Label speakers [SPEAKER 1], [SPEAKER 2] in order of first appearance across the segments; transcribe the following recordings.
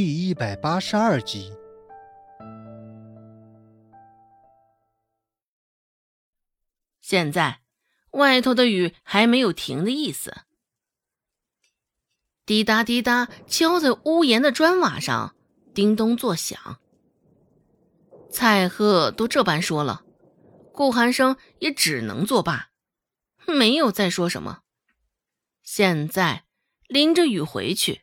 [SPEAKER 1] 第一百八十二集。
[SPEAKER 2] 现在，外头的雨还没有停的意思。滴答滴答，敲在屋檐的砖瓦上，叮咚作响。蔡贺都这般说了，顾寒生也只能作罢，没有再说什么。现在淋着雨回去，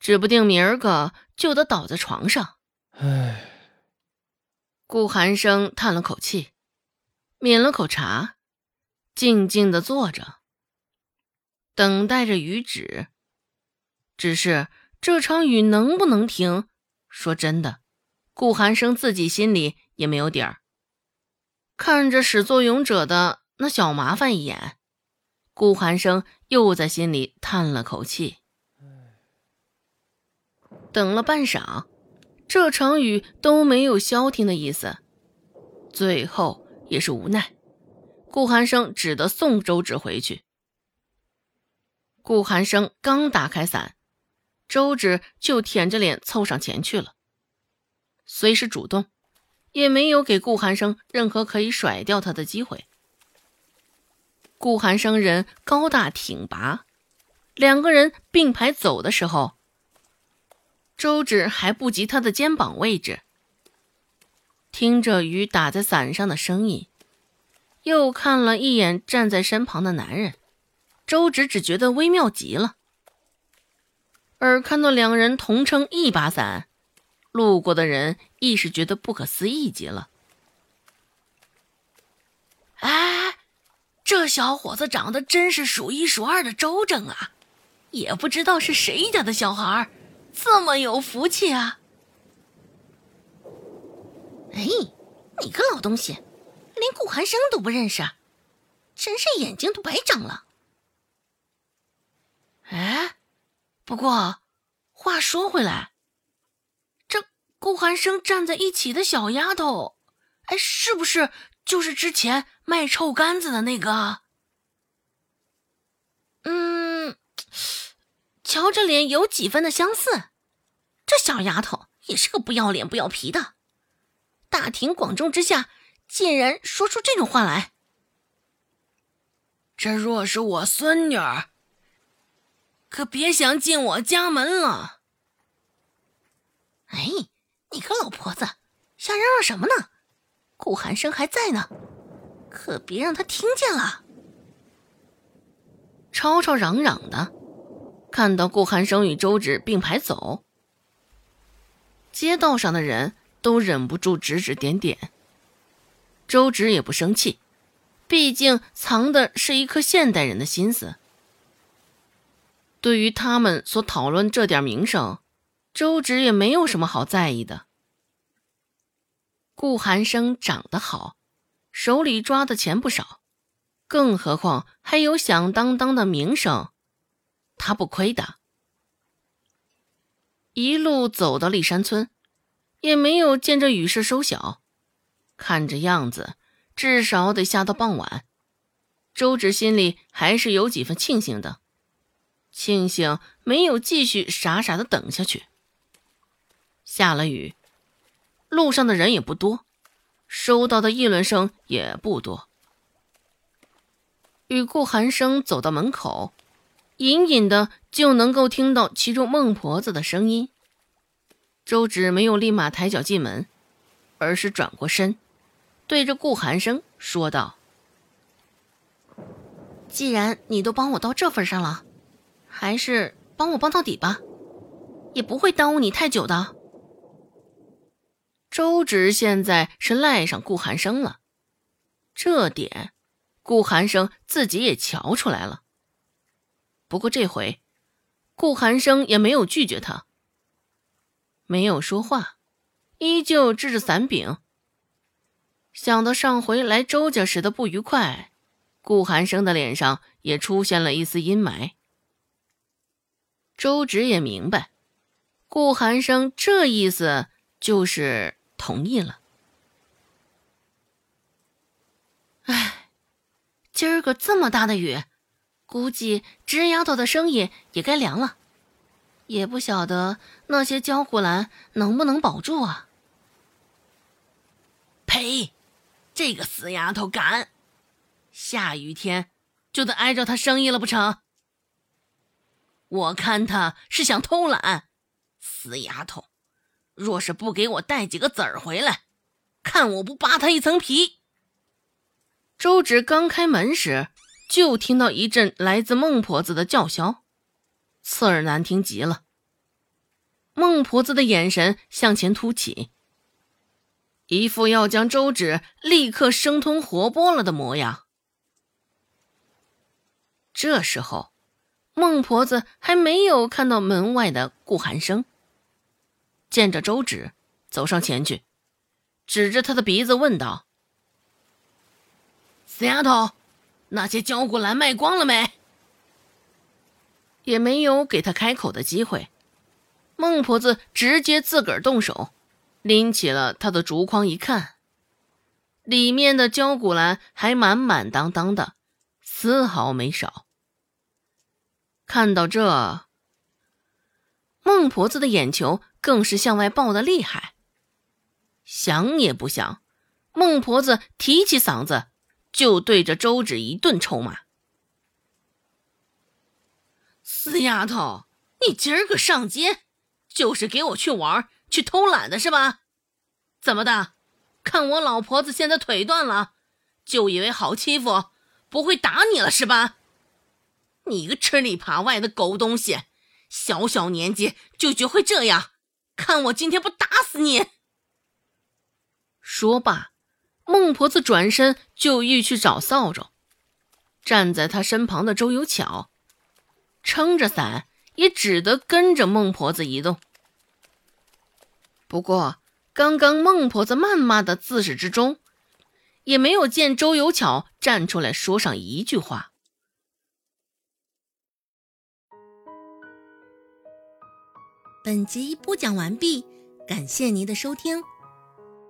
[SPEAKER 2] 指不定明儿个就得倒在床上。
[SPEAKER 1] 唉，
[SPEAKER 2] 顾寒生叹了口气，抿了口茶，静静的坐着，等待着雨止。只是这场雨能不能停？说真的，顾寒生自己心里也没有底儿。看着始作俑者的那小麻烦一眼，顾寒生又在心里叹了口气。等了半晌，这场雨都没有消停的意思。最后也是无奈，顾寒生只得送周芷回去。顾寒生刚打开伞。周芷就舔着脸凑上前去了，虽是主动，也没有给顾寒生任何可以甩掉他的机会。顾寒生人高大挺拔，两个人并排走的时候，周芷还不及他的肩膀位置。听着雨打在伞上的声音，又看了一眼站在身旁的男人，周芷只觉得微妙极了。而看到两人同撑一把伞，路过的人亦是觉得不可思议极了。哎，这小伙子长得真是数一数二的周正啊！也不知道是谁家的小孩儿，这么有福气啊！哎，你个老东西，连顾寒生都不认识，真是眼睛都白长了。哎。不过，话说回来，这顾寒生站在一起的小丫头，哎，是不是就是之前卖臭干子的那个？瞧这脸有几分的相似。这小丫头也是个不要脸不要皮的，大庭广众之下竟然说出这种话来。这若是我孙女儿。可别想进我家门了！哎，你个老婆子，瞎嚷嚷什么呢？顾寒生还在呢，可别让他听见了。吵吵嚷嚷的，看到顾寒生与周芷并排走，街道上的人都忍不住指指点点。周芷也不生气，毕竟藏的是一颗现代人的心思。对于他们所讨论这点名声，周芷也没有什么好在意的。顾寒生长得好，手里抓的钱不少，更何况还有响当当的名声，他不亏的。一路走到立山村，也没有见着雨势收小，看这样子，至少得下到傍晚。周芷心里还是有几分庆幸的。庆幸没有继续傻傻的等下去。下了雨，路上的人也不多，收到的议论声也不多。与顾寒生走到门口，隐隐的就能够听到其中孟婆子的声音。周芷没有立马抬脚进门，而是转过身，对着顾寒生说道：“既然你都帮我到这份上了。”还是帮我帮到底吧，也不会耽误你太久的。周芷现在是赖上顾寒生了，这点顾寒生自己也瞧出来了。不过这回，顾寒生也没有拒绝他，没有说话，依旧支着伞柄。想到上回来周家时的不愉快，顾寒生的脸上也出现了一丝阴霾。周芷也明白，顾寒生这意思就是同意了。哎，今儿个这么大的雨，估计侄丫头的生意也该凉了。也不晓得那些江湖兰能不能保住啊！
[SPEAKER 3] 呸！这个死丫头敢！下雨天就得挨着她生意了不成？我看她是想偷懒。死丫头，若是不给我带几个子儿回来，看我不扒她一层皮！
[SPEAKER 2] 周芷刚开门时，就听到一阵来自孟婆子的叫嚣。刺耳难听极了。孟婆子的眼神向前凸起，一副要将周芷立刻生吞活剥了的模样。这时候，孟婆子还没有看到门外的顾寒生，见着周芷，走上前去，指着他的鼻子问道：“
[SPEAKER 3] 死丫头，那些焦骨兰卖光了没？”
[SPEAKER 2] 也没有给他开口的机会，孟婆子直接自个儿动手，拎起了他的竹筐，一看，里面的焦骨兰还满满当当的，丝毫没少。看到这，孟婆子的眼球更是向外爆的厉害。想也不想，孟婆子提起嗓子就对着周芷一顿臭骂。
[SPEAKER 3] 死丫头，你今儿个上街就是给我去玩、去偷懒的是吧？怎么的？看我老婆子现在腿断了，就以为好欺负，不会打你了是吧？你个吃里扒外的狗东西，小小年纪就学会这样，看我今天不打死你！
[SPEAKER 2] 说罢，孟婆子转身就欲去找扫帚，站在她身旁的周有巧。撑着伞，也只得跟着孟婆子移动。不过，刚刚孟婆子谩骂的自始至终，也没有见周有巧站出来说上一句话。
[SPEAKER 4] 本集播讲完毕，感谢您的收听。